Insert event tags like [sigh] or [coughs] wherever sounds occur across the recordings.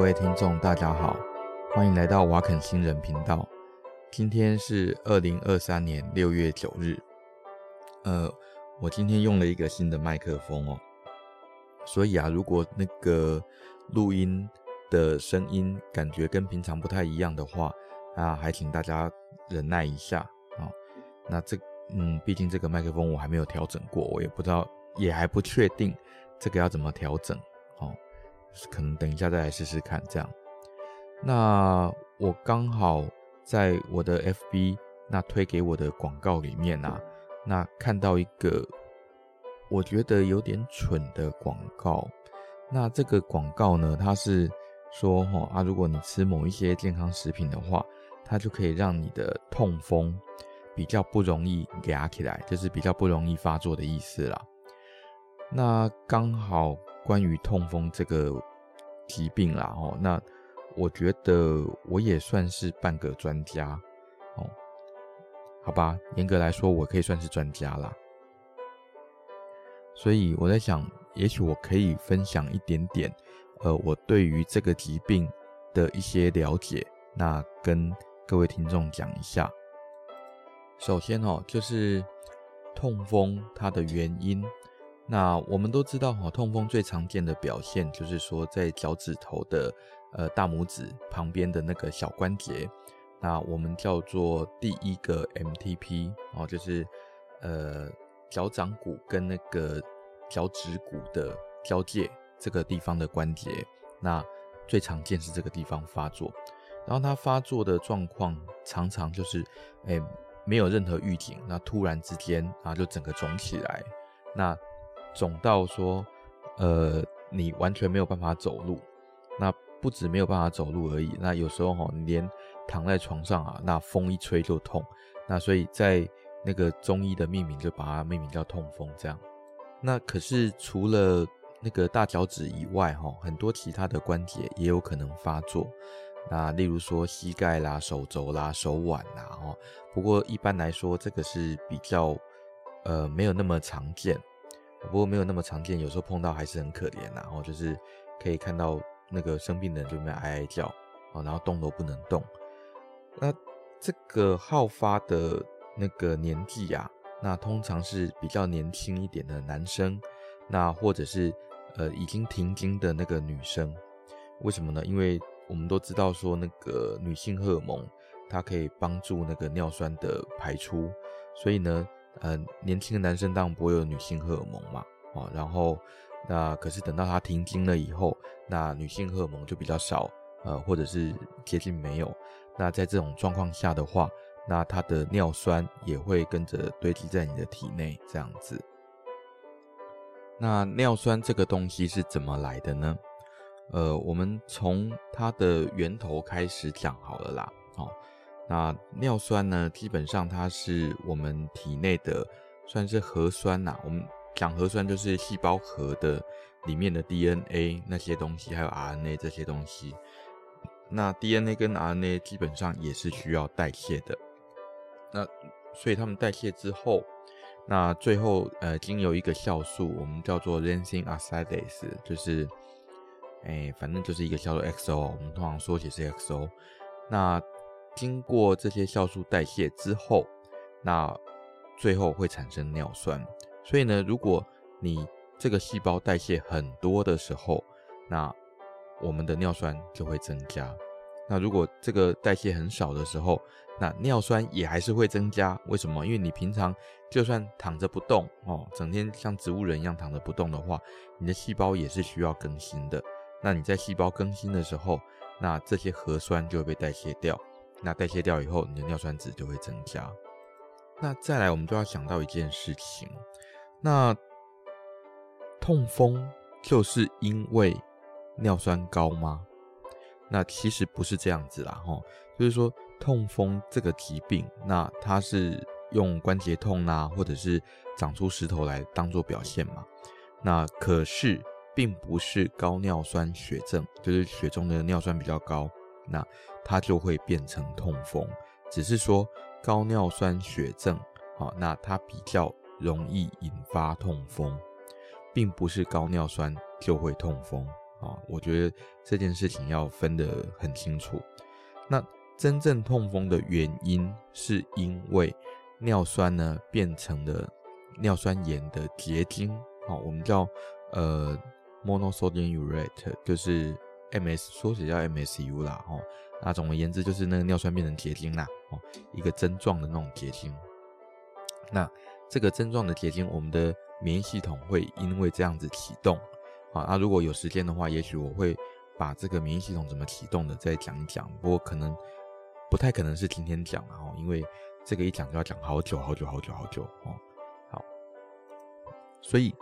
各位听众，大家好，欢迎来到瓦肯新人频道。今天是二零二三年六月九日。呃，我今天用了一个新的麦克风哦，所以啊，如果那个录音的声音感觉跟平常不太一样的话，啊，还请大家忍耐一下啊。那这，嗯，毕竟这个麦克风我还没有调整过，我也不知道，也还不确定这个要怎么调整。可能等一下再来试试看，这样。那我刚好在我的 FB 那推给我的广告里面啊，那看到一个我觉得有点蠢的广告。那这个广告呢，它是说哈啊，如果你吃某一些健康食品的话，它就可以让你的痛风比较不容易压起来，就是比较不容易发作的意思啦。那刚好。关于痛风这个疾病啦，哦，那我觉得我也算是半个专家，哦，好吧，严格来说，我可以算是专家啦。所以我在想，也许我可以分享一点点，呃，我对于这个疾病的一些了解，那跟各位听众讲一下。首先哦，就是痛风它的原因。那我们都知道哈，痛风最常见的表现就是说，在脚趾头的呃大拇指旁边的那个小关节，那我们叫做第一个 MTP 哦，就是呃脚掌骨跟那个脚趾骨的交界这个地方的关节，那最常见是这个地方发作，然后它发作的状况常常就是诶没有任何预警，那突然之间啊就整个肿起来，那。肿到说，呃，你完全没有办法走路，那不止没有办法走路而已，那有时候哈，你连躺在床上啊，那风一吹就痛，那所以在那个中医的命名就把它命名叫痛风这样。那可是除了那个大脚趾以外哈，很多其他的关节也有可能发作，那例如说膝盖啦、手肘啦、手腕啦，哦，不过一般来说这个是比较呃没有那么常见。不过没有那么常见，有时候碰到还是很可怜呐。然后就是可以看到那个生病的人就在哀哀叫啊，然后动都不能动。那这个好发的那个年纪啊，那通常是比较年轻一点的男生，那或者是呃已经停经的那个女生。为什么呢？因为我们都知道说那个女性荷尔蒙它可以帮助那个尿酸的排出，所以呢。呃，年轻的男生当然不会有女性荷尔蒙嘛，啊，然后那可是等到他停经了以后，那女性荷尔蒙就比较少，呃，或者是接近没有。那在这种状况下的话，那他的尿酸也会跟着堆积在你的体内，这样子。那尿酸这个东西是怎么来的呢？呃，我们从它的源头开始讲好了啦，好。那尿酸呢？基本上它是我们体内的算是核酸呐。我们讲核酸就是细胞核的里面的 DNA 那些东西，还有 RNA 这些东西。那 DNA 跟 RNA 基本上也是需要代谢的。那所以它们代谢之后，那最后呃经由一个酵素，我们叫做 lysine oxidase，就是哎反正就是一个叫做 XO，我们通常缩写是 XO。那经过这些酵素代谢之后，那最后会产生尿酸。所以呢，如果你这个细胞代谢很多的时候，那我们的尿酸就会增加。那如果这个代谢很少的时候，那尿酸也还是会增加。为什么？因为你平常就算躺着不动哦，整天像植物人一样躺着不动的话，你的细胞也是需要更新的。那你在细胞更新的时候，那这些核酸就会被代谢掉。那代谢掉以后，你的尿酸值就会增加。那再来，我们就要想到一件事情，那痛风就是因为尿酸高吗？那其实不是这样子啦，齁，就是说痛风这个疾病，那它是用关节痛啊，或者是长出石头来当做表现嘛。那可是并不是高尿酸血症，就是血中的尿酸比较高。那它就会变成痛风，只是说高尿酸血症，好，那它比较容易引发痛风，并不是高尿酸就会痛风，啊，我觉得这件事情要分得很清楚。那真正痛风的原因，是因为尿酸呢变成了尿酸盐的结晶，好，我们叫呃 monosodium urate，就是 MS 缩写叫 MSU 啦，哦，那总而言之就是那个尿酸变成结晶啦，哦，一个针状的那种结晶。那这个针状的结晶，我们的免疫系统会因为这样子启动。啊，那如果有时间的话，也许我会把这个免疫系统怎么启动的再讲一讲。不过可能不太可能是今天讲了哦，因为这个一讲就要讲好久好久好久好久哦。好，所以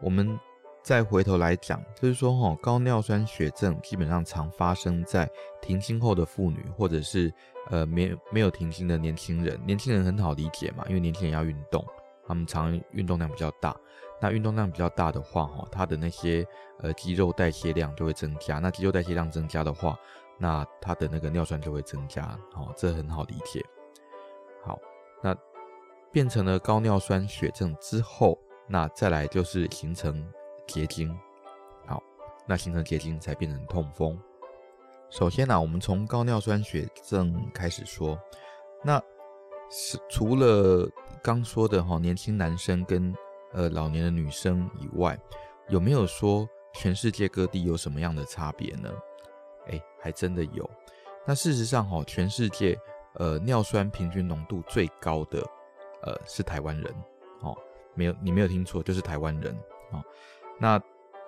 我们再回头来讲，就是说哈，高尿酸血症基本上常发生在停经后的妇女，或者是呃没没有停经的年轻人。年轻人很好理解嘛，因为年轻人要运动，他们常运动量比较大。那运动量比较大的话，哈，他的那些呃肌肉代谢量就会增加。那肌肉代谢量增加的话，那他的那个尿酸就会增加，哦，这很好理解。好，那变成了高尿酸血症之后，那再来就是形成结晶。好，那形成结晶才变成痛风。首先呢，我们从高尿酸血症开始说。那是除了刚说的哈，年轻男生跟呃，老年的女生以外，有没有说全世界各地有什么样的差别呢？哎，还真的有。那事实上，哈，全世界呃尿酸平均浓度最高的呃是台湾人，哦，没有，你没有听错，就是台湾人，哦。那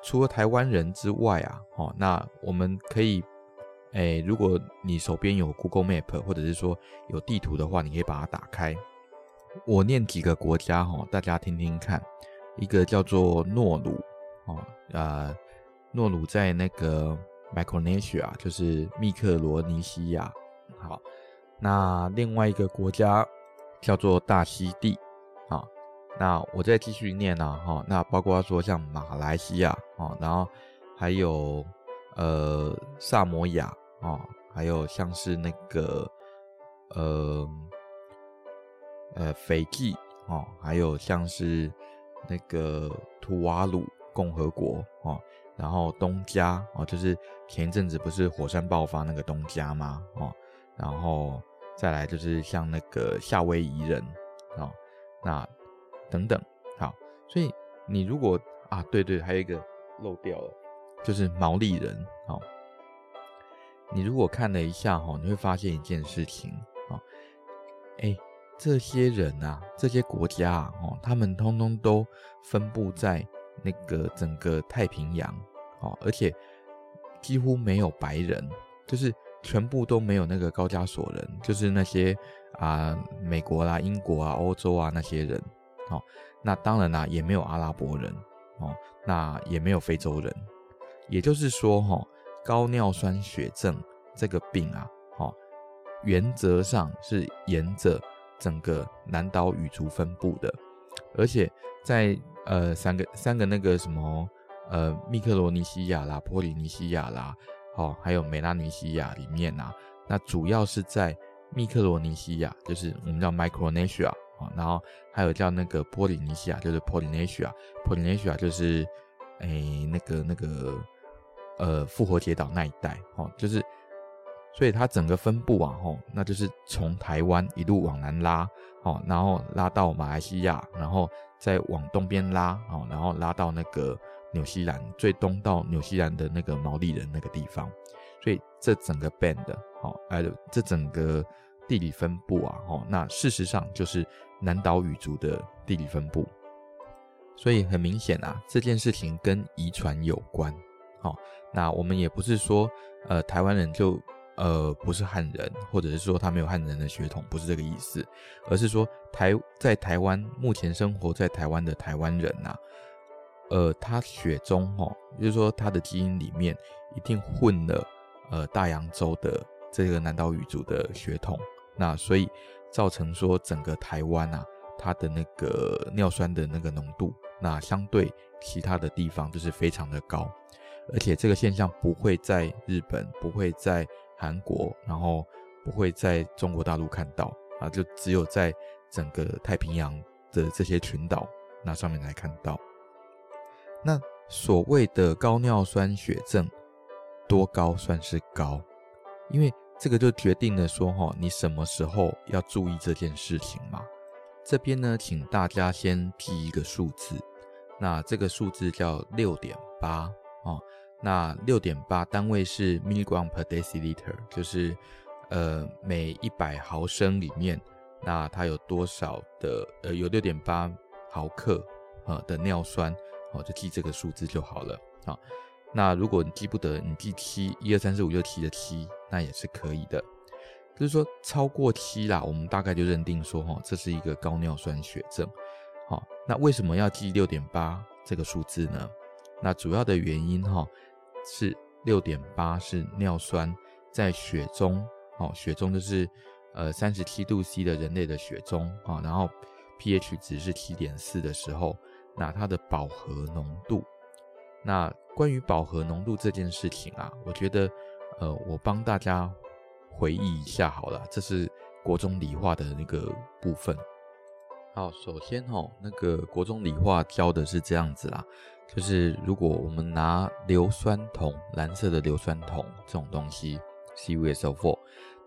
除了台湾人之外啊，哦，那我们可以，哎，如果你手边有 Google Map 或者是说有地图的话，你可以把它打开。我念几个国家哈，大家听听看。一个叫做诺鲁，哦，呃，诺鲁在那个 Micronesia，就是密克罗尼西亚。好，那另外一个国家叫做大溪地，那我再继续念啊，哈，那包括说像马来西亚，啊，然后还有呃萨摩亚，啊，还有像是那个呃。呃，斐济啊，还有像是那个图瓦鲁共和国啊，然后东加啊，就是前一阵子不是火山爆发那个东加吗？哦，然后再来就是像那个夏威夷人啊，那等等，好，所以你如果啊，对对，还有一个漏掉了，就是毛利人哦，你如果看了一下哈，你会发现一件事情啊，哎。这些人啊，这些国家啊，哦，他们通通都分布在那个整个太平洋，哦，而且几乎没有白人，就是全部都没有那个高加索人，就是那些啊美国啦、英国啊、欧洲啊那些人，哦，那当然啦、也没有阿拉伯人，哦，那也没有非洲人，也就是说，哈，高尿酸血症这个病啊，哦，原则上是沿着。整个南岛语族分布的，而且在呃三个三个那个什么呃密克罗尼西亚啦、波利尼西亚啦，哦，还有美拉尼西亚里面啊，那主要是在密克罗尼西亚，就是我们叫 Micronesia 啊，然后还有叫那个波利尼西亚，就是 Polynesia，Polynesia 就是诶、那个那个呃复活节岛那一带哦，就是。所以它整个分布啊，吼，那就是从台湾一路往南拉，哦，然后拉到马来西亚，然后再往东边拉，哦，然后拉到那个纽西兰，最东到纽西兰的那个毛利人那个地方。所以这整个 band，哦，哎，这整个地理分布啊，哦，那事实上就是南岛语族的地理分布。所以很明显啊，这件事情跟遗传有关。好，那我们也不是说，呃，台湾人就。呃，不是汉人，或者是说他没有汉人的血统，不是这个意思，而是说台在台湾目前生活在台湾的台湾人呐、呃，他血中哦，就是说他的基因里面一定混了呃大洋洲的这个南岛语族的血统，那所以造成说整个台湾啊，它的那个尿酸的那个浓度，那相对其他的地方就是非常的高，而且这个现象不会在日本，不会在。韩国，然后不会在中国大陆看到啊，就只有在整个太平洋的这些群岛那上面来看到。那所谓的高尿酸血症多高算是高？因为这个就决定了说哈，你什么时候要注意这件事情嘛。这边呢，请大家先记一个数字，那这个数字叫六点八哦。那六点八单位是 milligram per deciliter，就是呃每一百毫升里面，那它有多少的呃有六点八毫克啊的尿酸，哦就记这个数字就好了啊。那如果你记不得，你记七一二三四五六七的七，那也是可以的。就是说超过七啦，我们大概就认定说哈这是一个高尿酸血症。好，那为什么要记六点八这个数字呢？那主要的原因哈。是六点八是尿酸在血中，哦，血中就是呃三十七度 C 的人类的血中啊，然后 pH 值是七点四的时候，那它的饱和浓度。那关于饱和浓度这件事情啊，我觉得呃我帮大家回忆一下好了，这是国中理化的那个部分。好，首先哦，那个国中理化教的是这样子啦。就是如果我们拿硫酸铜，蓝色的硫酸铜这种东西，CuSO4，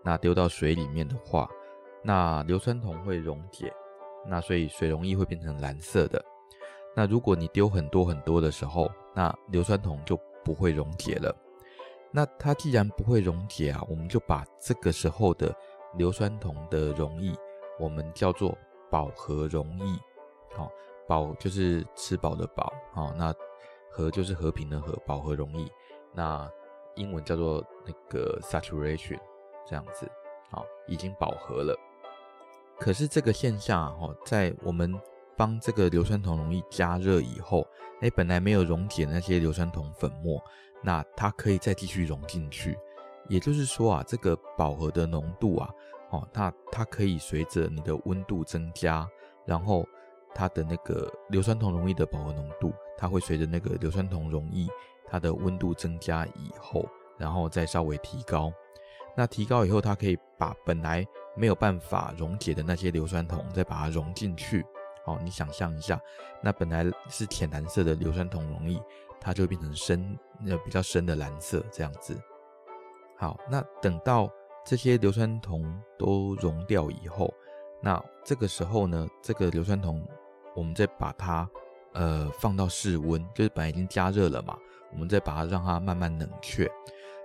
那丢到水里面的话，那硫酸铜会溶解，那所以水溶液会变成蓝色的。那如果你丢很多很多的时候，那硫酸铜就不会溶解了。那它既然不会溶解啊，我们就把这个时候的硫酸铜的溶液，我们叫做饱和溶液，好。饱就是吃饱的饱，好，那和就是和平的和，饱和溶液，那英文叫做那个 saturation，这样子，好，已经饱和了。可是这个现象哈，在我们帮这个硫酸铜溶液加热以后，哎，本来没有溶解那些硫酸铜粉末，那它可以再继续溶进去。也就是说啊，这个饱和的浓度啊，哦，那它可以随着你的温度增加，然后。它的那个硫酸铜溶液的饱和浓度，它会随着那个硫酸铜溶液它的温度增加以后，然后再稍微提高。那提高以后，它可以把本来没有办法溶解的那些硫酸铜再把它溶进去。哦，你想象一下，那本来是浅蓝色的硫酸铜溶液，它就变成深，那比较深的蓝色这样子。好，那等到这些硫酸铜都溶掉以后，那这个时候呢，这个硫酸铜。我们再把它，呃，放到室温，就是本来已经加热了嘛，我们再把它让它慢慢冷却。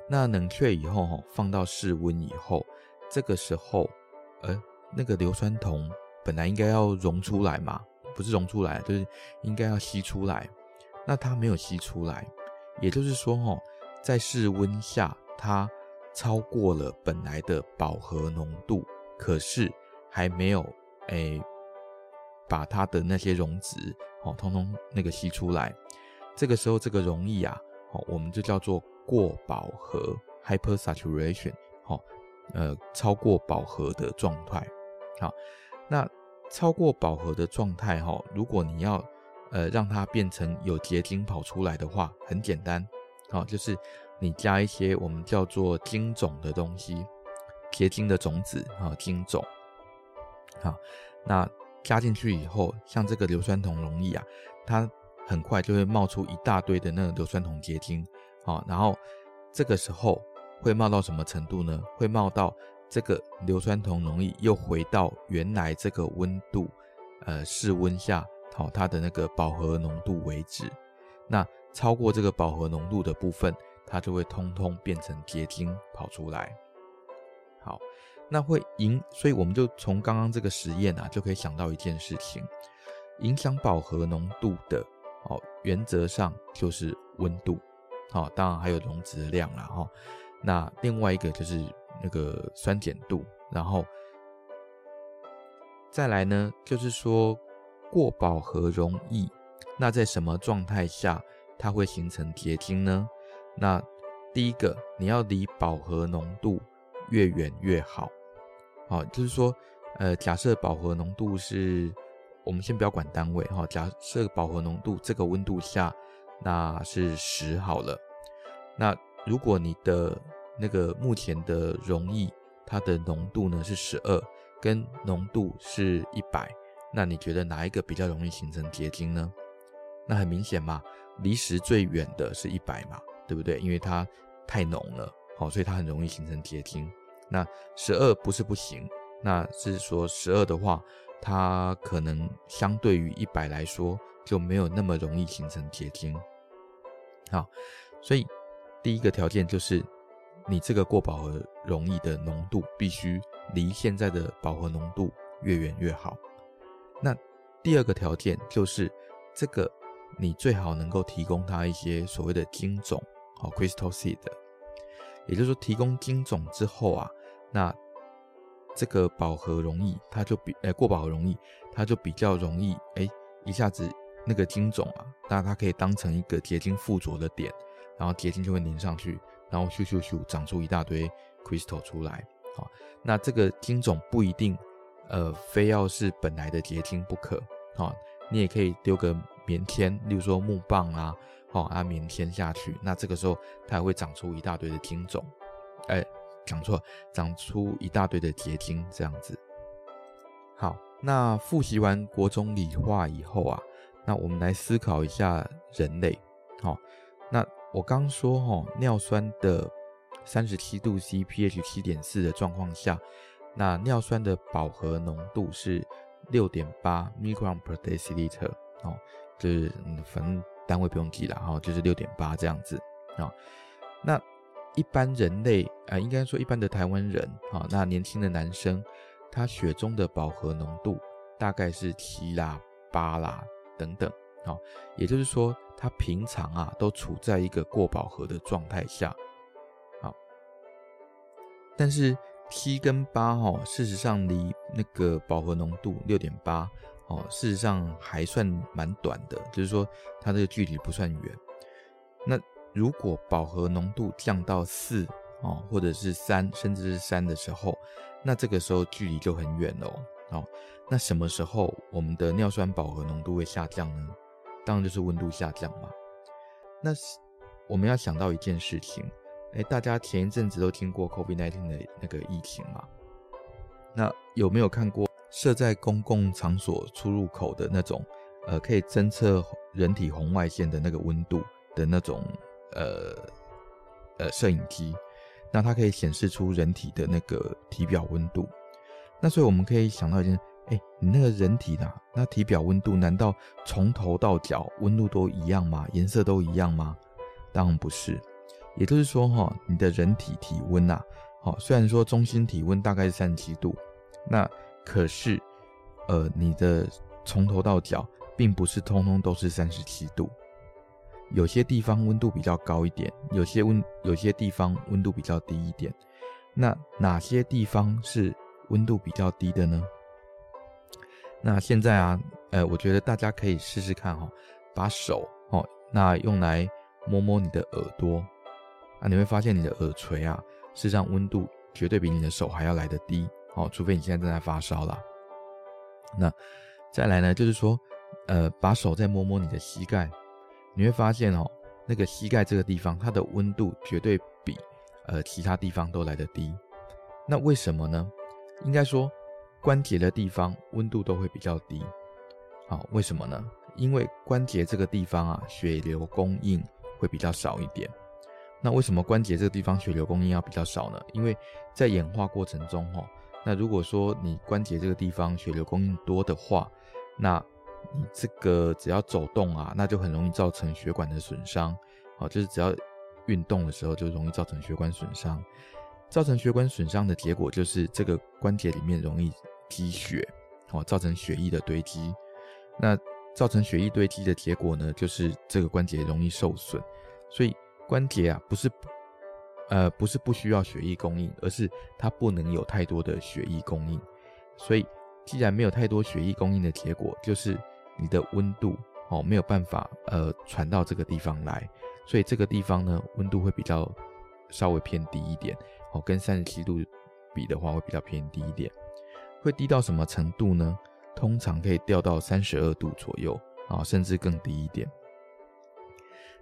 那冷却以后，哈，放到室温以后，这个时候，呃，那个硫酸铜本来应该要溶出来嘛，不是溶出来，就是应该要吸出来。那它没有吸出来，也就是说，哈，在室温下，它超过了本来的饱和浓度，可是还没有，诶。把它的那些溶质，哦，通通那个吸出来。这个时候，这个溶液啊，哦，我们就叫做过饱和 （hypersaturation），哦，呃，超过饱和的状态。好，那超过饱和的状态，哈，如果你要呃让它变成有结晶跑出来的话，很简单，好，就是你加一些我们叫做晶种的东西，结晶的种子啊，晶种。好，那。加进去以后，像这个硫酸铜溶液啊，它很快就会冒出一大堆的那个硫酸铜结晶，好，然后这个时候会冒到什么程度呢？会冒到这个硫酸铜溶液又回到原来这个温度，呃，室温下，好，它的那个饱和浓度为止。那超过这个饱和浓度的部分，它就会通通变成结晶跑出来。好。那会影，所以我们就从刚刚这个实验啊，就可以想到一件事情：影响饱和浓度的哦，原则上就是温度，好，当然还有溶质量啦哈。那另外一个就是那个酸碱度，然后再来呢，就是说过饱和溶液，那在什么状态下它会形成结晶呢？那第一个，你要离饱和浓度越远越好。好，就是说，呃，假设饱和浓度是，我们先不要管单位哈。假设饱和浓度这个温度下，那是十好了。那如果你的那个目前的溶液，它的浓度呢是十二，跟浓度是一百，那你觉得哪一个比较容易形成结晶呢？那很明显嘛，离十最远的是一百嘛，对不对？因为它太浓了，好，所以它很容易形成结晶。那十二不是不行，那是说十二的话，它可能相对于一百来说就没有那么容易形成结晶。好，所以第一个条件就是你这个过饱和溶液的浓度必须离现在的饱和浓度越远越好。那第二个条件就是这个你最好能够提供它一些所谓的晶种，好，crystal seed，也就是说提供晶种之后啊，那这个饱和溶液它就比呃过饱和溶液它就比较容易哎一下子。那个晶种啊，那它可以当成一个结晶附着的点，然后结晶就会粘上去，然后咻咻咻长出一大堆 crystal 出来。好，那这个晶种不一定，呃，非要是本来的结晶不可。好，你也可以丢个棉签，例如说木棒啊，好，啊棉签下去，那这个时候它也会长出一大堆的晶种。哎，讲错，长出一大堆的结晶这样子。好，那复习完国中理化以后啊。那我们来思考一下人类，好，我刚说哈，尿酸的三十七度 C，pH 七点四的状况下，那尿酸的饱和浓度是六点八 microgram per deciliter 哦，就是反正单位不用记了哈，就是六点八这样子啊。那一般人类啊，应该说一般的台湾人啊，那年轻的男生，他血中的饱和浓度大概是七啦八啦。等等，好，也就是说，它平常啊都处在一个过饱和的状态下，好，但是七跟八哈，事实上离那个饱和浓度六点八哦，事实上还算蛮短的，就是说它这个距离不算远。那如果饱和浓度降到四哦，或者是三，甚至是三的时候，那这个时候距离就很远了哦。好，那什么时候我们的尿酸饱和浓度会下降呢？当然就是温度下降嘛。那我们要想到一件事情，哎，大家前一阵子都听过 COVID-19 的那个疫情嘛？那有没有看过设在公共场所出入口的那种，呃，可以侦测人体红外线的那个温度的那种，呃，呃，摄影机？那它可以显示出人体的那个体表温度。那所以我们可以想到一件，哎，你那个人体的那体表温度，难道从头到脚温度都一样吗？颜色都一样吗？当然不是。也就是说，哈，你的人体体温呐，好，虽然说中心体温大概是三十七度，那可是，呃，你的从头到脚并不是通通都是三十七度，有些地方温度比较高一点，有些温有些地方温度比较低一点。那哪些地方是温度比较低的呢？那现在啊，呃，我觉得大家可以试试看哈，把手哦，那用来摸摸你的耳朵啊，你会发现你的耳垂啊，事实上温度绝对比你的手还要来得低哦，除非你现在正在发烧啦。那再来呢，就是说，呃，把手再摸摸你的膝盖，你会发现哦，那个膝盖这个地方，它的温度绝对比呃其他地方都来得低。那为什么呢？应该说，关节的地方温度都会比较低。好，为什么呢？因为关节这个地方啊，血流供应会比较少一点。那为什么关节这个地方血流供应要比较少呢？因为在演化过程中，哈，那如果说你关节这个地方血流供应多的话，那你这个只要走动啊，那就很容易造成血管的损伤。好，就是只要运动的时候，就容易造成血管损伤。造成血管损伤的结果就是这个关节里面容易积血，哦，造成血液的堆积。那造成血液堆积的结果呢，就是这个关节容易受损。所以关节啊，不是，呃，不是不需要血液供应，而是它不能有太多的血液供应。所以既然没有太多血液供应的结果，就是你的温度哦没有办法呃传到这个地方来，所以这个地方呢温度会比较稍微偏低一点。哦，跟三十七度比的话，会比较偏低一点。会低到什么程度呢？通常可以掉到三十二度左右啊，甚至更低一点。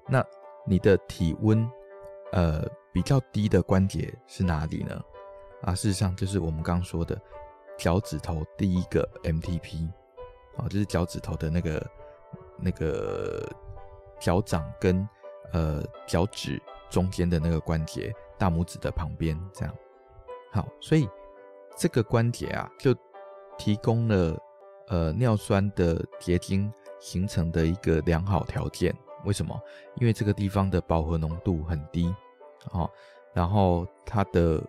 那你的体温，呃，比较低的关节是哪里呢？啊，事实上就是我们刚刚说的脚趾头第一个 MTP，啊，就是脚趾头的那个那个脚掌跟呃脚趾中间的那个关节，大拇指的旁边这样。好，所以这个关节啊，就提供了呃尿酸的结晶形成的一个良好条件。为什么？因为这个地方的饱和浓度很低，哦，然后它的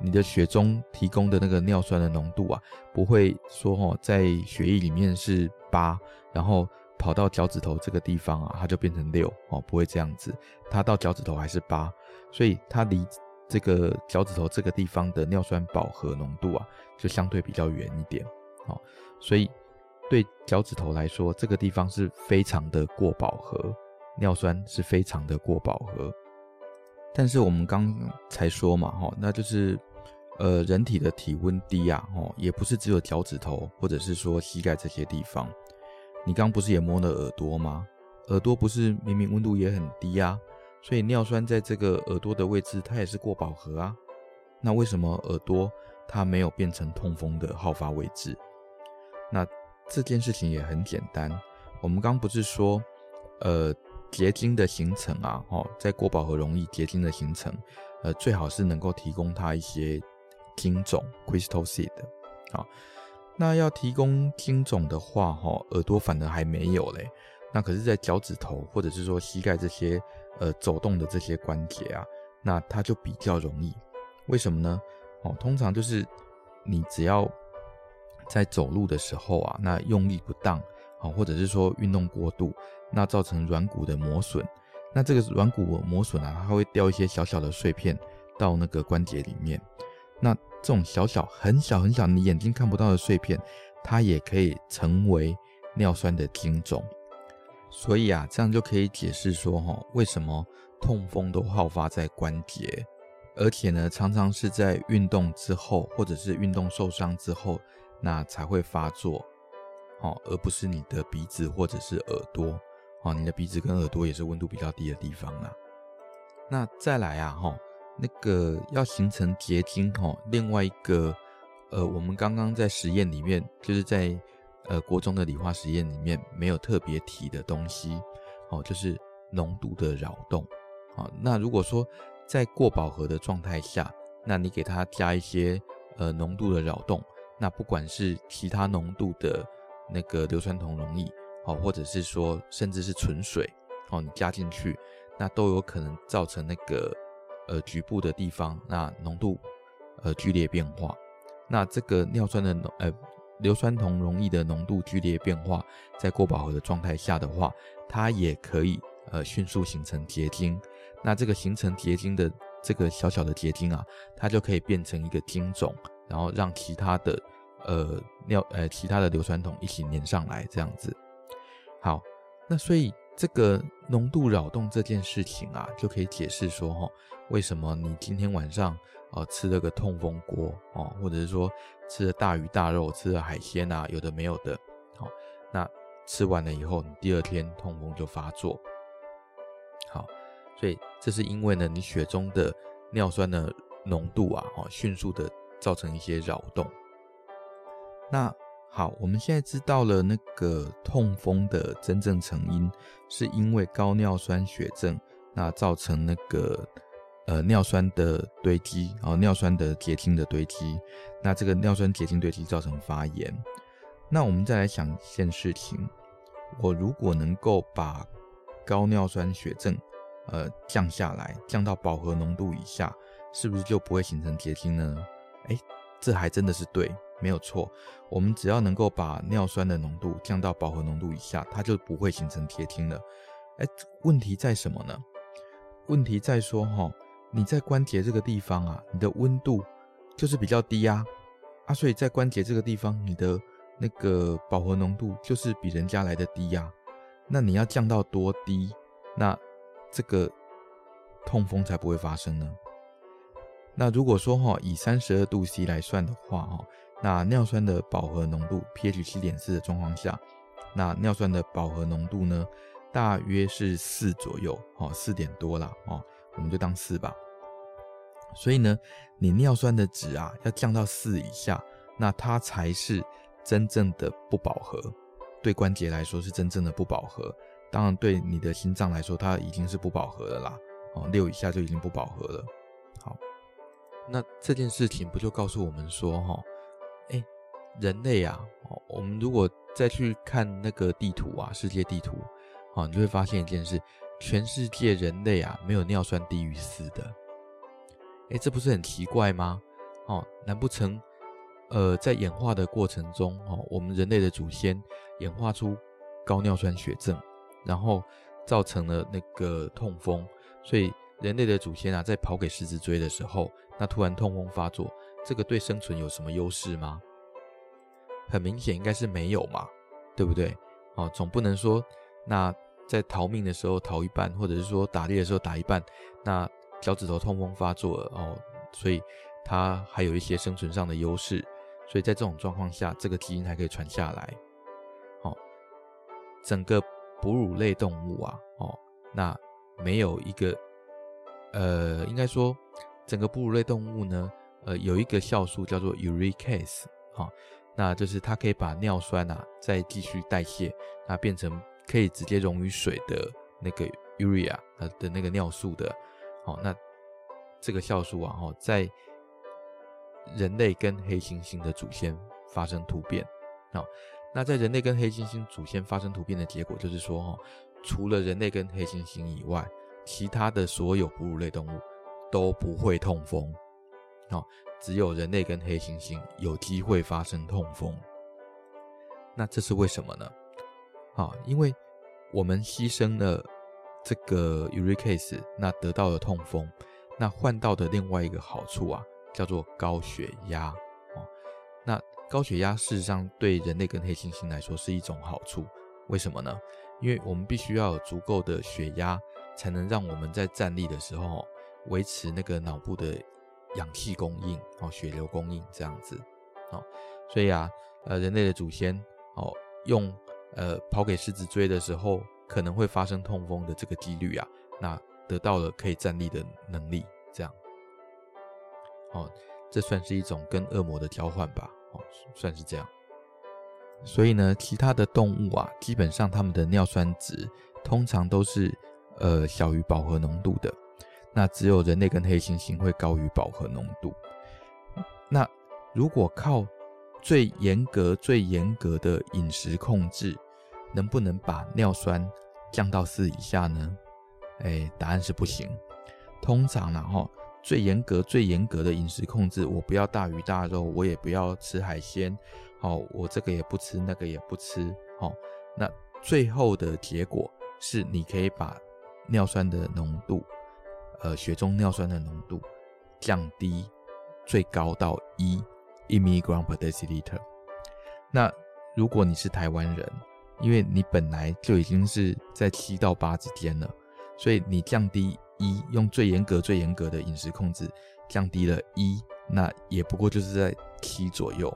你的血中提供的那个尿酸的浓度啊，不会说哦，在血液里面是八，然后跑到脚趾头这个地方啊，它就变成六哦，不会这样子，它到脚趾头还是八，所以它离这个脚趾头这个地方的尿酸饱和浓度啊，就相对比较远一点，哦，所以对脚趾头来说，这个地方是非常的过饱和。尿酸是非常的过饱和，但是我们刚才说嘛，哈，那就是，呃，人体的体温低啊，哦，也不是只有脚趾头或者是说膝盖这些地方。你刚不是也摸了耳朵吗？耳朵不是明明温度也很低啊，所以尿酸在这个耳朵的位置它也是过饱和啊。那为什么耳朵它没有变成痛风的好发位置？那这件事情也很简单，我们刚不是说，呃。结晶的形成啊，哦，在过饱和容易结晶的形成，呃，最好是能够提供它一些晶种 （crystal seed）。好，那要提供晶种的话，哈，耳朵反而还没有嘞。那可是，在脚趾头或者是说膝盖这些呃走动的这些关节啊，那它就比较容易。为什么呢？哦，通常就是你只要在走路的时候啊，那用力不当。啊，或者是说运动过度，那造成软骨的磨损，那这个软骨磨损啊，它会掉一些小小的碎片到那个关节里面。那这种小小、很小、很小，你眼睛看不到的碎片，它也可以成为尿酸的晶种。所以啊，这样就可以解释说，哈，为什么痛风都好发在关节，而且呢，常常是在运动之后，或者是运动受伤之后，那才会发作。哦，而不是你的鼻子或者是耳朵，哦，你的鼻子跟耳朵也是温度比较低的地方啦。那再来啊，哈，那个要形成结晶，哈，另外一个，呃，我们刚刚在实验里面，就是在呃国中的理化实验里面没有特别提的东西，哦，就是浓度的扰动，啊，那如果说在过饱和的状态下，那你给它加一些呃浓度的扰动，那不管是其他浓度的。那个硫酸铜溶液，哦，或者是说，甚至是纯水，哦，你加进去，那都有可能造成那个呃局部的地方，那浓度呃剧烈变化。那这个尿酸的浓呃硫酸铜溶液的浓度剧烈变化，在过饱和的状态下的话，它也可以呃迅速形成结晶。那这个形成结晶的这个小小的结晶啊，它就可以变成一个晶种，然后让其他的。呃，尿呃，其他的硫酸铜一起粘上来，这样子。好，那所以这个浓度扰动这件事情啊，就可以解释说哈，为什么你今天晚上呃吃了个痛风锅哦，或者是说吃了大鱼大肉，吃了海鲜啊，有的没有的，好，那吃完了以后，你第二天痛风就发作。好，所以这是因为呢，你血中的尿酸的浓度啊，哦，迅速的造成一些扰动。那好，我们现在知道了那个痛风的真正成因，是因为高尿酸血症，那造成那个呃尿酸的堆积，然后尿酸的结晶的堆积，那这个尿酸结晶堆积造成发炎。那我们再来想一件事情，我如果能够把高尿酸血症呃降下来，降到饱和浓度以下，是不是就不会形成结晶呢？哎，这还真的是对。没有错，我们只要能够把尿酸的浓度降到饱和浓度以下，它就不会形成结晶了。哎，问题在什么呢？问题在说哈，你在关节这个地方啊，你的温度就是比较低呀，啊，所以在关节这个地方，你的那个饱和浓度就是比人家来的低呀。那你要降到多低，那这个痛风才不会发生呢？那如果说哈，以三十二度 C 来算的话哈。那尿酸的饱和浓度 pH 七点四的状况下，那尿酸的饱和浓度呢，大约是四左右，哦，四点多了，哦，我们就当四吧。所以呢，你尿酸的值啊，要降到四以下，那它才是真正的不饱和，对关节来说是真正的不饱和。当然对你的心脏来说，它已经是不饱和了啦。哦，六以下就已经不饱和了。好，那这件事情不就告诉我们说，哈，哎，人类啊，我们如果再去看那个地图啊，世界地图，哦，你就会发现一件事，全世界人类啊，没有尿酸低于四的。哎，这不是很奇怪吗？哦，难不成，呃，在演化的过程中，哦，我们人类的祖先演化出高尿酸血症，然后造成了那个痛风。所以人类的祖先啊，在跑给狮子追的时候，那突然痛风发作，这个对生存有什么优势吗？很明显应该是没有嘛，对不对？哦，总不能说那在逃命的时候逃一半，或者是说打猎的时候打一半，那脚趾头痛风发作了哦，所以它还有一些生存上的优势，所以在这种状况下，这个基因还可以传下来。哦，整个哺乳类动物啊，哦，那。没有一个，呃，应该说，整个哺乳类动物呢，呃，有一个酵素叫做 uricase，哈、哦，那就是它可以把尿酸啊再继续代谢，那变成可以直接溶于水的那个 urea 呃的那个尿素的，好、哦，那这个酵素啊，哈、哦，在人类跟黑猩猩的祖先发生突变，好、哦，那在人类跟黑猩猩祖先发生突变的结果就是说，哦。除了人类跟黑猩猩以外，其他的所有哺乳类动物都不会痛风。好，只有人类跟黑猩猩有机会发生痛风。那这是为什么呢？啊，因为我们牺牲了这个 uricase，那得到了痛风，那换到的另外一个好处啊，叫做高血压。哦，那高血压事实上对人类跟黑猩猩来说是一种好处。为什么呢？因为我们必须要有足够的血压，才能让我们在站立的时候维持那个脑部的氧气供应哦，血流供应这样子哦。所以啊，呃，人类的祖先哦，用呃跑给狮子追的时候可能会发生痛风的这个几率啊，那得到了可以站立的能力，这样哦，这算是一种跟恶魔的交换吧？哦，算是这样。所以呢，其他的动物啊，基本上它们的尿酸值通常都是呃小于饱和浓度的。那只有人类跟黑猩猩会高于饱和浓度。那如果靠最严格、最严格的饮食控制，能不能把尿酸降到四以下呢？哎，答案是不行。通常呢，哈，最严格、最严格的饮食控制，我不要大鱼大肉，我也不要吃海鲜。好，我这个也不吃，那个也不吃。好，那最后的结果是，你可以把尿酸的浓度，呃，血中尿酸的浓度降低最高到一一 m i g r a m per deciliter。那如果你是台湾人，因为你本来就已经是在七到八之间了，所以你降低一，用最严格、最严格的饮食控制降低了一，那也不过就是在七左右。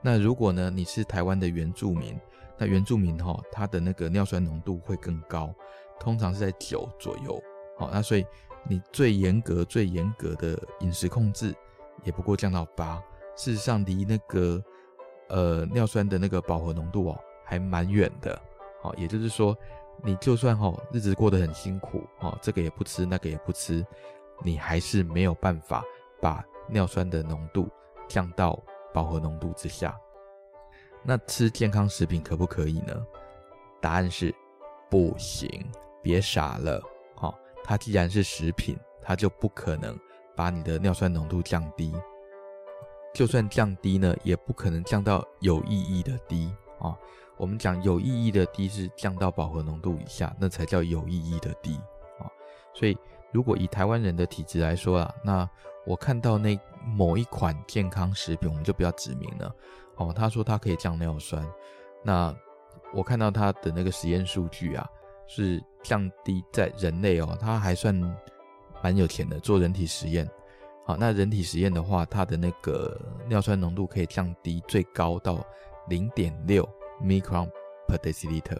那如果呢，你是台湾的原住民，那原住民哈、哦，他的那个尿酸浓度会更高，通常是在九左右。好，那所以你最严格、最严格的饮食控制，也不过降到八。事实上，离那个呃尿酸的那个饱和浓度哦，还蛮远的。好，也就是说，你就算哈、日子过得很辛苦，哦，这个也不吃，那个也不吃，你还是没有办法把尿酸的浓度降到。饱和浓度之下，那吃健康食品可不可以呢？答案是不行，别傻了。好、哦，它既然是食品，它就不可能把你的尿酸浓度降低。就算降低呢，也不可能降到有意义的低啊、我们讲有意义的低是降到饱和浓度以下，那才叫有意义的低啊、所以。如果以台湾人的体质来说啊，那我看到那某一款健康食品，我们就不要指名了。哦，他说它可以降尿酸，那我看到他的那个实验数据啊，是降低在人类哦，他还算蛮有钱的，做人体实验。好，那人体实验的话，它的那个尿酸浓度可以降低最高到零点六 micron per deciliter。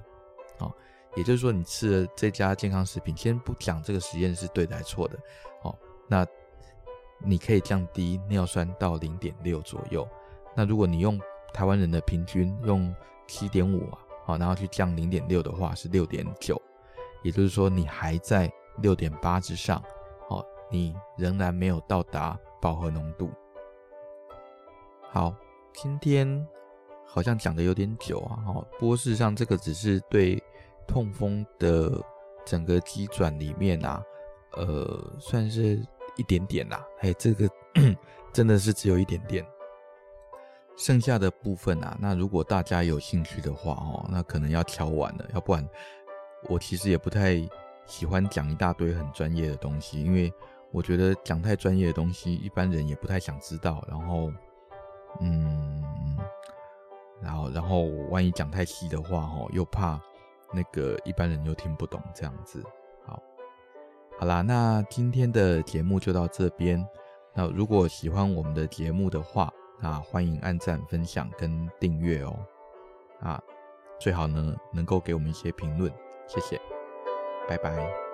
好。也就是说，你吃了这家健康食品，先不讲这个实验是对的还是错的，哦，那你可以降低尿酸到零点六左右。那如果你用台湾人的平均用七点五啊，好，然后去降零点六的话是六点九，也就是说你还在六点八之上，你仍然没有到达饱和浓度。好，今天好像讲的有点久啊，哈，不过事实上这个只是对痛风的整个机转里面啊，呃，算是一点点啦，哎，这个 [coughs] 真的是只有一点点。剩下的部分啊，那如果大家有兴趣的话哦，那可能要敲完了，要不然我其实也不太喜欢讲一大堆很专业的东西，因为我觉得讲太专业的东西，一般人也不太想知道。然后，嗯，然后，然后万一讲太细的话哦，又怕那个一般人又听不懂这样子。好，好啦，那今天的节目就到这边。那如果喜欢我们的节目的话，那欢迎按赞、分享跟订阅哦，啊，最好呢能够给我们一些评论，谢谢，拜拜。